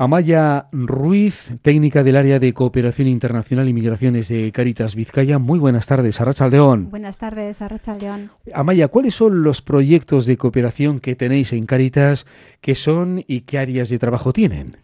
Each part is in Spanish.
Amaya Ruiz, técnica del área de cooperación internacional y migraciones de Caritas Vizcaya. Muy buenas tardes, Arrachaldeón. Buenas tardes, Arrachaldeón. Amaya, ¿cuáles son los proyectos de cooperación que tenéis en Caritas? ¿Qué son y qué áreas de trabajo tienen?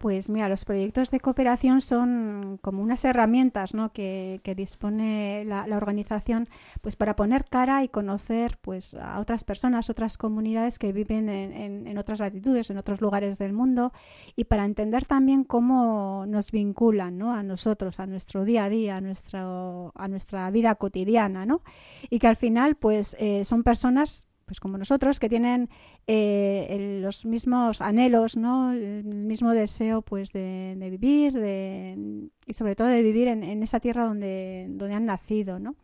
Pues mira, los proyectos de cooperación son como unas herramientas ¿no? que, dispone la, organización pues para poner cara y conocer pues a otras personas, otras comunidades que viven en, otras latitudes, en otros lugares del mundo y para entender también cómo nos vinculan ¿no? a nosotros, a nuestro día a día, a, nuestro, a nuestra vida cotidiana, ¿no? Y que al final pues eh, son personas pues como nosotros, que tienen eh, los mismos anhelos, ¿no? el mismo deseo pues de, vivir de, y sobre todo de vivir en, en, esa tierra donde, donde han nacido. ¿no?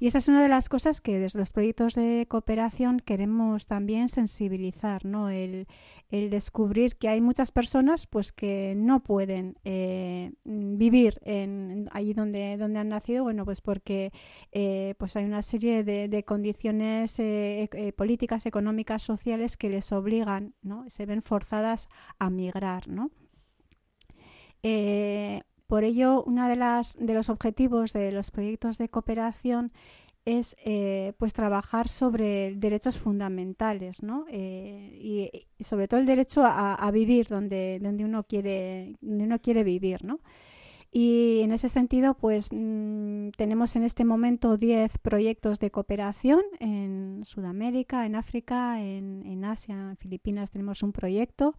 Y esa es una de las cosas que desde los proyectos de cooperación queremos también sensibilizar, ¿no? El, descubrir que hay muchas personas pues que no pueden eh, vivir en, allí donde, donde han nacido, bueno, pues porque eh, pues hay una serie de, condiciones eh, políticas, económicas, sociales que les obligan, ¿no? Se ven forzadas a migrar, ¿no? Por ello, uno de, de los objetivos de los proyectos de cooperación es eh, pues trabajar sobre derechos fundamentales ¿no? Eh, y, sobre todo el derecho a, vivir donde, donde, uno quiere, donde uno quiere vivir. ¿no? Y en ese sentido, pues mm, tenemos en este momento 10 proyectos de cooperación en Sudamérica, en África, en, en Asia, en Filipinas tenemos un proyecto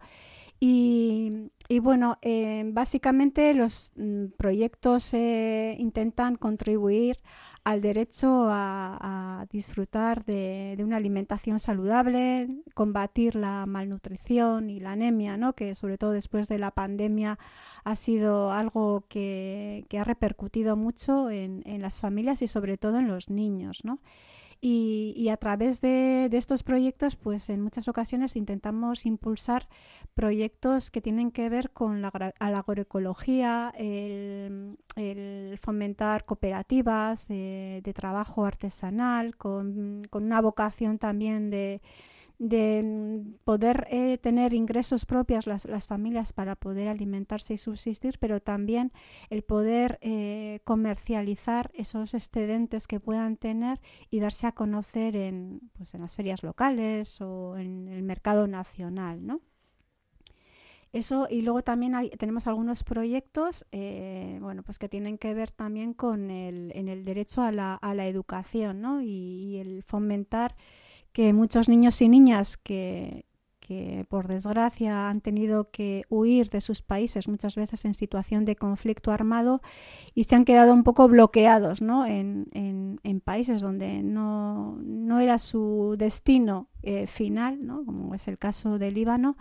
y, bueno, eh, básicamente los mm, proyectos eh, intentan contribuir al derecho a, disfrutar de, una alimentación saludable, combatir la malnutrición y la anemia, ¿no? que sobre todo después de la pandemia ha sido algo que, ha repercutido mucho en, en, las familias y sobre todo en los niños. ¿no? Y, a través de, estos proyectos, pues en muchas ocasiones intentamos impulsar proyectos que tienen que ver con la, agroecología, el, fomentar cooperativas de, trabajo artesanal, con una vocación también de de poder eh, tener ingresos propios las, las, familias para poder alimentarse y subsistir, pero también el poder eh, comercializar esos excedentes que puedan tener y darse a conocer en, pues, en las ferias locales o en el mercado nacional, ¿no? Eso, y luego también tenemos algunos proyectos eh, bueno, pues que tienen que ver también con el, en el derecho a la, a la educación ¿no? y el fomentar que muchos niños y niñas que, que por desgracia han tenido que huir de sus países muchas veces en situación de conflicto armado y se han quedado un poco bloqueados ¿no? en, en, países donde no, no, era su destino eh, final, ¿no? como es el caso del Líbano,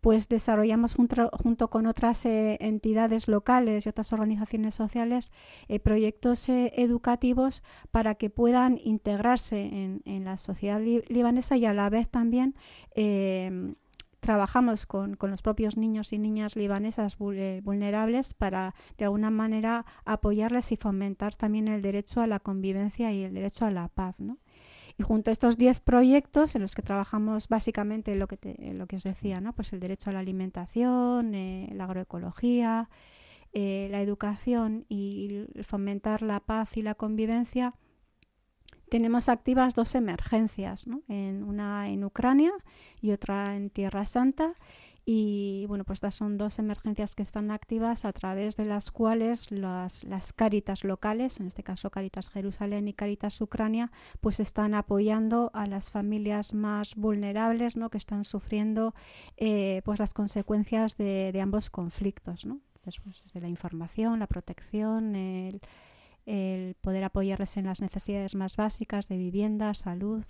pues desarrollamos junto, con otras eh, entidades locales y otras organizaciones sociales eh, proyectos educativos para que puedan integrarse en, la sociedad libanesa y a la vez también trabajamos con, los propios niños y niñas libanesas eh, vulnerables para de alguna manera apoyarles y fomentar también el derecho a la convivencia y el derecho a la paz. Y junto a estos 10 proyectos en los que trabajamos básicamente lo que, lo que os decía, ¿no? pues el derecho a la alimentación, eh, la agroecología, eh, la educación y fomentar la paz y la convivencia, tenemos activas dos emergencias, en, una en Ucrania y otra en Tierra Santa. Y bueno, pues estas son dos emergencias que están activas a través de las cuales las, las Cáritas locales, en este caso Cáritas Jerusalén y Cáritas Ucrania, pues están apoyando a las familias más vulnerables ¿no? que están sufriendo eh, pues las consecuencias de, ambos conflictos. ¿no? Entonces, pues, desde la información, la protección, el, el poder apoyarles en las necesidades más básicas de vivienda, salud,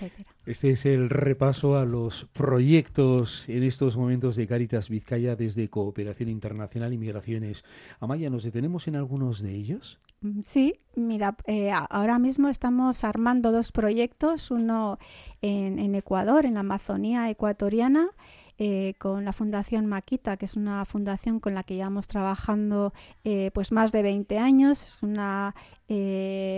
etcétera. Este es el repaso a los proyectos en estos momentos de Caritas Vizcaya desde Cooperación Internacional y Migraciones. Amaya, ¿nos detenemos en algunos de ellos? Mm, sí, mira, eh, ahora mismo estamos armando dos proyectos, uno en, Ecuador, en la Amazonía ecuatoriana, eh, con la Fundación Maquita, que es una fundación con la que llevamos trabajando eh, pues más de 20 años. Es una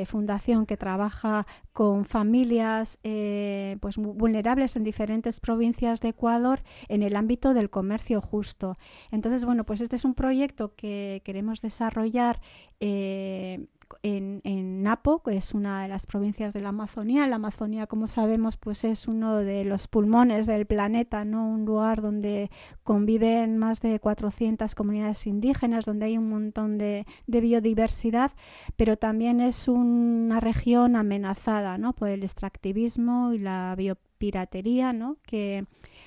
fundación que trabaja con familias eh, pues vulnerables en diferentes provincias de Ecuador en el ámbito del comercio justo. Entonces, bueno, pues este es un proyecto que queremos desarrollar eh, en, en, Napo, que es una de las provincias de la Amazonía. La Amazonía, como sabemos, pues es uno de los pulmones del planeta, ¿no? Un lugar donde conviven más de 400 comunidades indígenas, donde hay un montón de, de biodiversidad, pero también es una región amenazada, ¿no? Por el extractivismo y la biopiratería. Que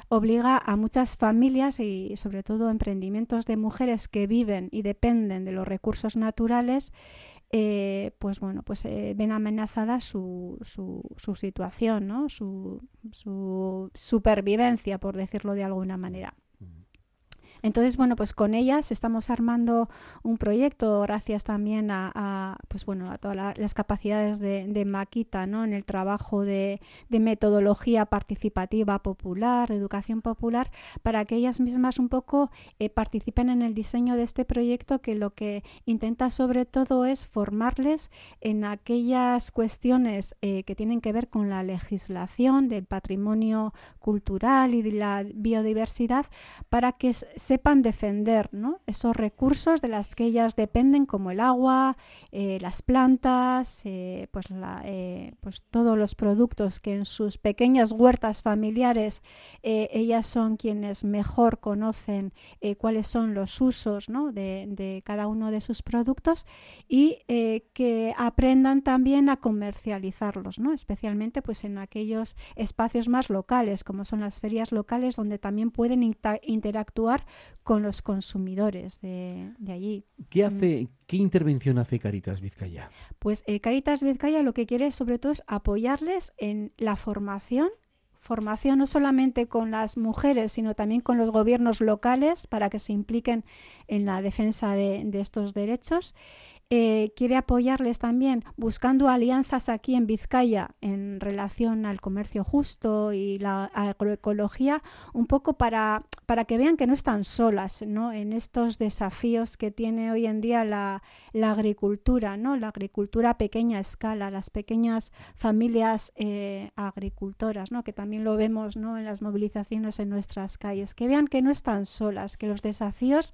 obliga a muchas familias y sobre todo emprendimientos de mujeres que viven y dependen de los recursos naturales eh, pues bueno, pues eh, ven amenazada su, situación, su supervivencia, por decirlo de alguna manera. Entonces, bueno, pues con ellas estamos armando un proyecto gracias también a, pues bueno, a todas las capacidades de, Maquita, ¿no? En el trabajo de, metodología participativa popular, de educación popular, para que ellas mismas un poco eh, participen en el diseño de este proyecto que lo que intenta sobre todo es formarles en aquellas cuestiones eh, que tienen que ver con la legislación del patrimonio cultural y de la biodiversidad para que se sepan defender esos recursos de las que ellas dependen, como el agua, eh, las plantas, eh, pues, eh, pues, todos los productos que en sus pequeñas huertas familiares ellas son quienes mejor conocen cuáles son los usos de, cada uno de sus productos y que aprendan también a comercializarlos, ¿no? especialmente pues, en aquellos espacios más locales, como son las ferias locales, donde también pueden interactuar con los consumidores de, allí. ¿Qué, mm. hace, ¿Qué intervención hace Caritas Vizcaya? Pues eh, Caritas Vizcaya lo que quiere sobre todo es apoyarles en la formación formación no solamente con las mujeres, sino también con los gobiernos locales para que se impliquen en la defensa de, de estos derechos eh, quiere apoyarles también buscando alianzas aquí en Vizcaya en relación al comercio justo y la agroecología, un poco para, para que vean que no están solas ¿no? en estos desafíos que tiene hoy en día la, la agricultura, ¿no? la agricultura a pequeña escala, las pequeñas familias eh, agricultoras, ¿no? que también lo vemos ¿no? en las movilizaciones en nuestras calles, que vean que no están solas, que los desafíos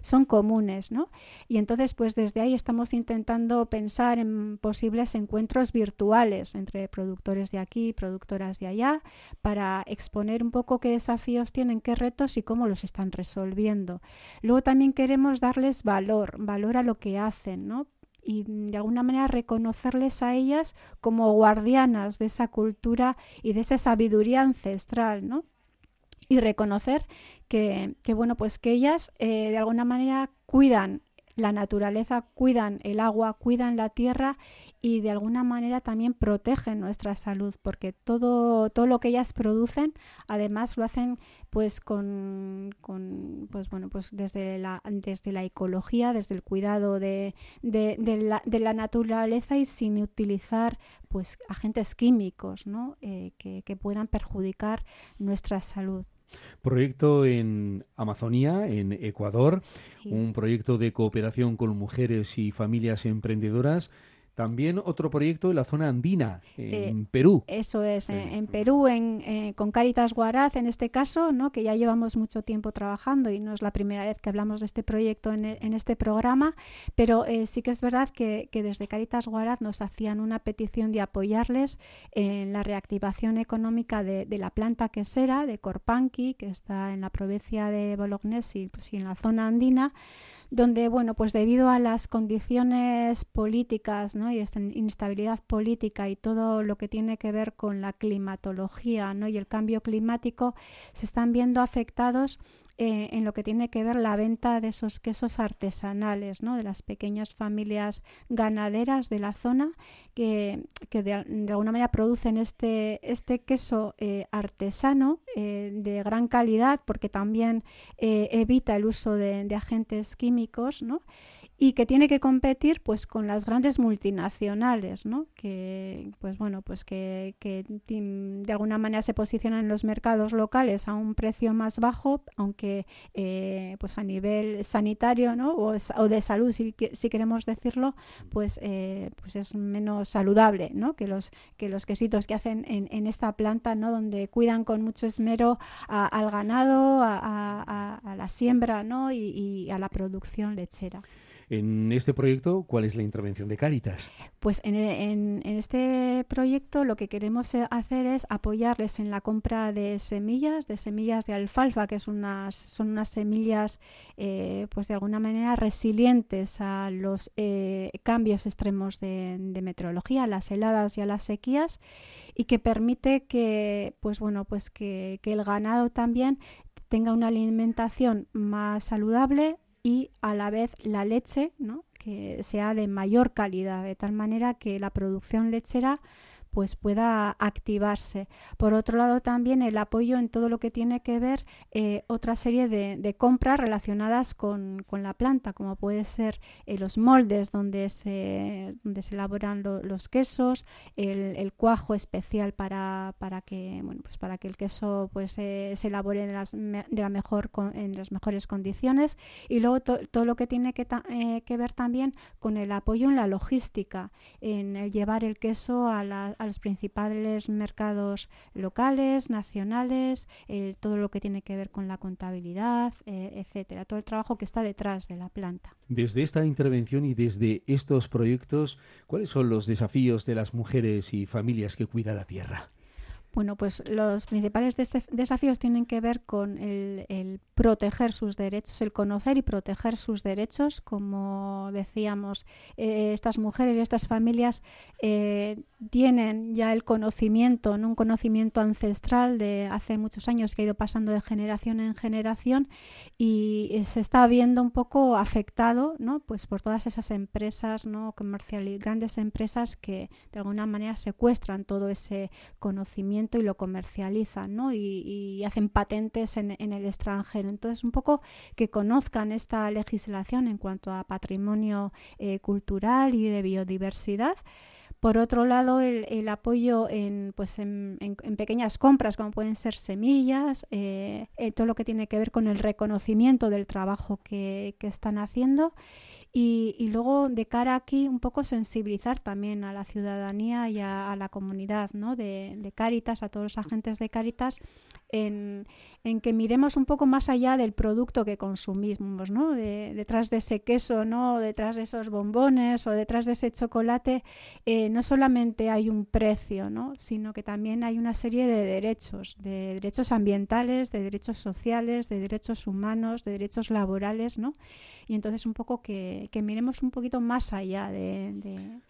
son comunes, ¿no? Y entonces, pues desde ahí estamos intentando pensar en posibles encuentros virtuales entre productores de aquí y productoras de allá para exponer un poco qué desafíos tienen, qué retos y cómo los están resolviendo. Luego también queremos darles valor, valor a lo que hacen, ¿no? y de alguna manera reconocerles a ellas como guardianas de esa cultura y de esa sabiduría ancestral, ¿no? Y reconocer que, bueno, pues que ellas eh, de alguna manera cuidan la naturaleza, cuidan el agua, cuidan la tierra y de alguna manera también protegen nuestra salud, porque todo, todo lo que ellas producen, además lo hacen pues con, con pues bueno, pues desde la, desde la ecología, desde el cuidado de, de, la, de la, naturaleza y sin utilizar pues agentes químicos ¿no? Eh, que, que puedan perjudicar nuestra salud. Proyecto en Amazonía, en Ecuador, un proyecto de cooperación con mujeres y familias emprendedoras también otro proyecto en la zona andina, en eh, Perú. Eso es, en, Perú, en, eh, con Caritas Guaraz en este caso, ¿no? que ya llevamos mucho tiempo trabajando y no es la primera vez que hablamos de este proyecto en, en este programa, pero eh, sí que es verdad que, que, desde Caritas Guaraz nos hacían una petición de apoyarles en la reactivación económica de, de la planta quesera de Corpanqui, que está en la provincia de Bolognesi pues, y en la zona andina, donde, bueno, pues debido a las condiciones políticas ¿no? Y esta inestabilidad política y todo lo que tiene que ver con la climatología ¿no? y el cambio climático, se están viendo afectados eh, en lo que tiene que ver la venta de esos quesos artesanales, ¿no? de las pequeñas familias ganaderas de la zona que, de, alguna manera producen este, este queso eh, artesano eh, de gran calidad porque también evita el uso de, de agentes químicos. ¿no? Y que tiene que competir pues con las grandes multinacionales, ¿no? Que pues bueno, pues que, de alguna manera se posicionan en los mercados locales a un precio más bajo, aunque eh, pues a nivel sanitario, ¿no? O, o de salud, si, si, queremos decirlo, pues eh, pues es menos saludable, ¿no? Que los que los quesitos que hacen en, en esta planta, ¿no? Donde cuidan con mucho esmero al ganado, a, a, la siembra, ¿no? Y a la producción lechera. En este proyecto, ¿cuál es la intervención de Cáritas? Pues en, este proyecto lo que queremos hacer es apoyarles en la compra de semillas, de semillas de alfalfa, que son unas semillas, eh, pues de alguna manera resilientes a los eh, cambios extremos de, meteorología, a las heladas y a las sequías, y que permite que, pues bueno, pues que el ganado también tenga una alimentación más saludable, y a la vez la leche, ¿no? que sea de mayor calidad, de tal manera que la producción lechera pues pueda activarse. Por otro lado, también el apoyo en todo lo que tiene que ver eh, otra serie de, compras relacionadas con, la planta, como puede ser eh, los moldes donde se, donde se elaboran los quesos, el, cuajo especial para, para, que, bueno, pues para que el queso pues, se elabore de las, de la mejor, en las mejores condiciones y luego todo lo que tiene que, eh, que ver también con el apoyo en la logística, en el llevar el queso a la, a los principales mercados locales, nacionales, todo lo que tiene que ver con la contabilidad, eh, etcétera, todo el trabajo que está detrás de la planta. Desde esta intervención y desde estos proyectos, ¿cuáles son los desafíos de las mujeres y familias que cuidan la tierra? Bueno, pues los principales desafíos tienen que ver con el, proteger sus derechos, el conocer y proteger sus derechos. Como decíamos, eh, estas mujeres y estas familias eh, tienen ya el conocimiento, un conocimiento ancestral de hace muchos años que ha ido pasando de generación en generación y se está viendo un poco afectado ¿no? pues por todas esas empresas ¿no? comerciales, grandes empresas que de alguna manera secuestran todo ese conocimiento y lo comercializan ¿no? y, hacen patentes en, el extranjero. Entonces, un poco que conozcan esta legislación en cuanto a patrimonio eh, cultural y de biodiversidad. Por otro lado, el, apoyo en, pues en, pequeñas compras, como pueden ser semillas, eh, eh, todo lo que tiene que ver con el reconocimiento del trabajo que, están haciendo. Y, luego, de cara aquí, un poco sensibilizar también a la ciudadanía y a, la comunidad ¿no? de, de Cáritas, a todos los agentes de Cáritas, en, que miremos un poco más allá del producto que consumimos, ¿no? detrás de ese queso, ¿no? detrás de esos bombones o detrás de ese chocolate, eh, no solamente hay un precio, ¿no? sino que también hay una serie de derechos, de derechos ambientales, de derechos sociales, de derechos humanos, de derechos laborales, ¿no? Y entonces un poco que, miremos un poquito más allá de,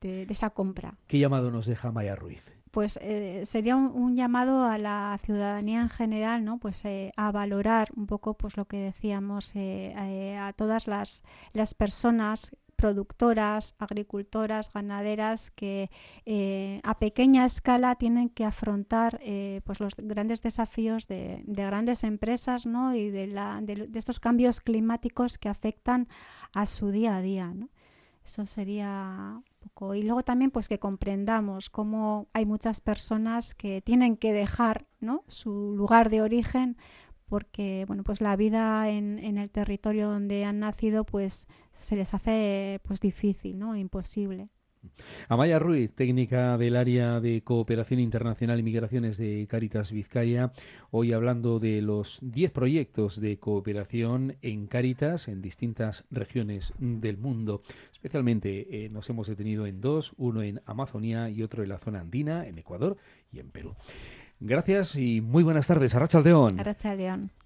de esa compra. ¿Qué llamado nos deja Maya Ruiz? Pues eh, sería un, llamado a la ciudadanía en general, ¿no? Pues eh, a valorar un poco, pues lo que decíamos, eh, a todas las, las personas productoras, agricultoras, ganaderas que a pequeña escala tienen que afrontar pues los grandes desafíos de, grandes empresas ¿no? y de, la, de, de, estos cambios climáticos que afectan a su día a día. ¿no? Eso sería poco. Y luego también pues que comprendamos cómo hay muchas personas que tienen que dejar ¿no? su lugar de origen porque bueno pues la vida en, en el territorio donde han nacido pues se les hace pues difícil, ¿no? imposible. Amaya Ruiz, técnica del área de cooperación internacional y migraciones de Caritas Vizcaya, hoy hablando de los 10 proyectos de cooperación en Caritas en distintas regiones del mundo. Especialmente eh, nos hemos detenido en dos, uno en Amazonía y otro en la zona andina, en Ecuador y en Perú. Gracias y muy buenas tardes. Arracha León. Arracha León.